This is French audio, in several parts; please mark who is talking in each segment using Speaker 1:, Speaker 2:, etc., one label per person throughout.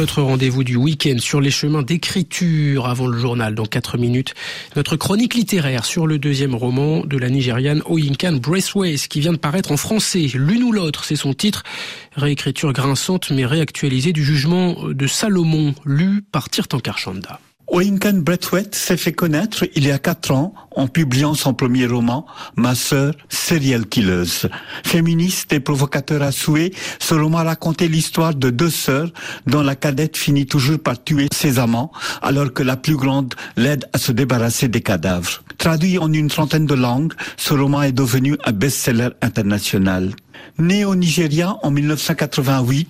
Speaker 1: notre rendez-vous du week-end sur les chemins d'écriture avant le journal dans 4 minutes. Notre chronique littéraire sur le deuxième roman de la Nigériane Oyinkan Braceways qui vient de paraître en français. L'une ou l'autre, c'est son titre. Réécriture grinçante mais réactualisée du jugement de Salomon, lu par Tirtankar Chanda.
Speaker 2: Oinkan Braithwaite s'est fait connaître il y a quatre ans en publiant son premier roman, Ma sœur, serial killeuse. Féministe et provocateur à souhait, ce roman racontait l'histoire de deux sœurs dont la cadette finit toujours par tuer ses amants alors que la plus grande l'aide à se débarrasser des cadavres. Traduit en une trentaine de langues, ce roman est devenu un best-seller international. Née au Nigeria en 1988,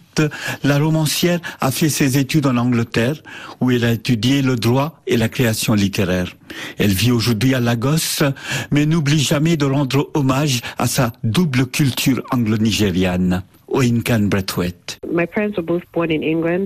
Speaker 2: la romancière a fait ses études en Angleterre, où elle a étudié le droit et la création littéraire. Elle vit aujourd'hui à Lagos, mais n'oublie jamais de rendre hommage à sa double culture anglo-nigériane. Oinkan Braithwaite.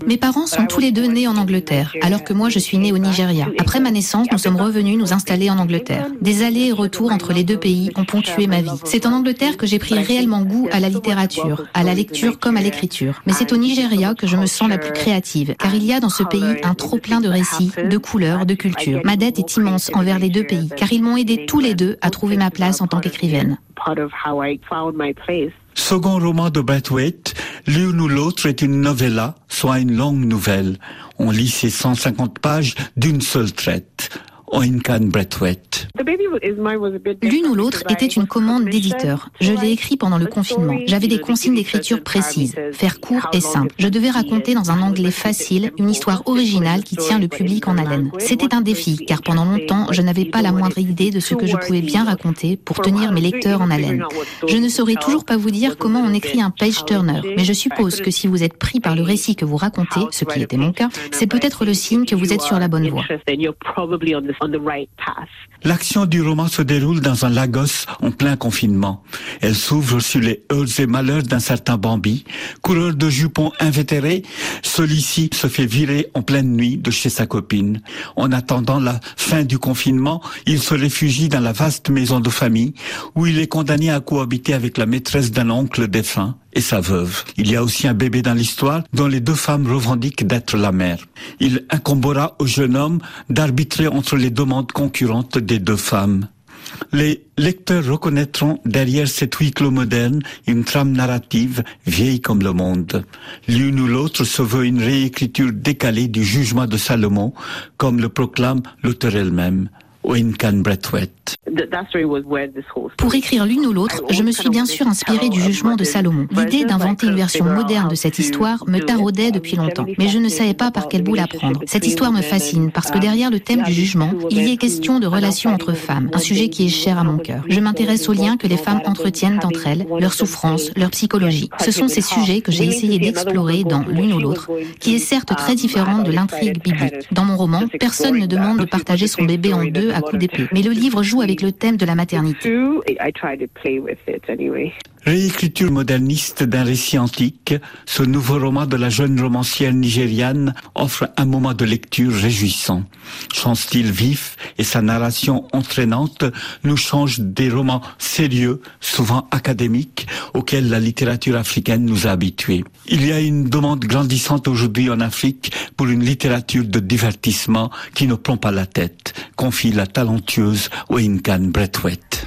Speaker 3: Mes parents sont tous les deux nés en Angleterre, alors que moi je suis née au Nigeria. Après ma naissance, nous sommes revenus nous installer en Angleterre. Des allers et retours entre les deux pays ont ponctué ma vie. C'est en Angleterre que j'ai pris réellement goût à la littérature, à la lecture comme à l'écriture. Mais c'est au Nigeria que je me sens la plus créative, car il y a dans ce pays un trop plein de récits, de couleurs, de cultures. Ma dette est immense envers les deux pays, car ils m'ont aidé tous les deux à trouver ma place en tant qu'écrivaine.
Speaker 2: Second roman de Braithwaite, L'une ou l'autre est une novella, soit une longue nouvelle. On lit ces 150 pages d'une seule traite. Oinkan Braithwaite.
Speaker 3: L'une ou l'autre était une commande d'éditeur. Je l'ai écrit pendant le confinement. J'avais des consignes d'écriture précises, faire court et simple. Je devais raconter dans un anglais facile une histoire originale qui tient le public en haleine. C'était un défi, car pendant longtemps, je n'avais pas la moindre idée de ce que je pouvais bien raconter pour tenir mes lecteurs en haleine. Je ne saurais toujours pas vous dire comment on écrit un page turner, mais je suppose que si vous êtes pris par le récit que vous racontez, ce qui était mon cas, c'est peut-être le signe que vous êtes sur la bonne voie.
Speaker 2: L'action du roman se déroule dans un Lagos en plein confinement. Elle s'ouvre sur les heurts et malheurs d'un certain Bambi, coureur de jupons invétéré. Celui-ci se fait virer en pleine nuit de chez sa copine. En attendant la fin du confinement, il se réfugie dans la vaste maison de famille où il est condamné à cohabiter avec la maîtresse d'un oncle défunt et sa veuve. Il y a aussi un bébé dans l'histoire dont les deux femmes revendiquent d'être la mère. Il incombera au jeune homme d'arbitrer entre les demandes concurrentes des deux femmes. Les lecteurs reconnaîtront derrière cet huis clos moderne une trame narrative vieille comme le monde. L'une ou l'autre se veut une réécriture décalée du jugement de Salomon, comme le proclame l'auteur elle-même. Wincan.
Speaker 3: Pour écrire l'une ou l'autre, je me suis bien sûr inspiré du jugement de Salomon. L'idée d'inventer une version moderne de cette histoire me taraudait depuis longtemps, mais je ne savais pas par quel bout la prendre. Cette histoire me fascine parce que derrière le thème du jugement, il y est question de relations entre femmes, un sujet qui est cher à mon cœur. Je m'intéresse aux liens que les femmes entretiennent entre elles, leurs souffrances, leur psychologie. Ce sont ces sujets que j'ai essayé d'explorer dans l'une ou l'autre, qui est certes très différente de l'intrigue biblique. Dans mon roman, personne ne demande de partager son bébé en deux Mais le livre joue avec le thème de la maternité.
Speaker 2: Réécriture moderniste d'un récit antique, ce nouveau roman de la jeune romancière nigériane offre un moment de lecture réjouissant. Son style vif et sa narration entraînante nous changent des romans sérieux, souvent académiques, auxquels la littérature africaine nous a habitués. Il y a une demande grandissante aujourd'hui en Afrique pour une littérature de divertissement qui ne prend pas la tête, confie la talentueuse Wayne Braithwaite.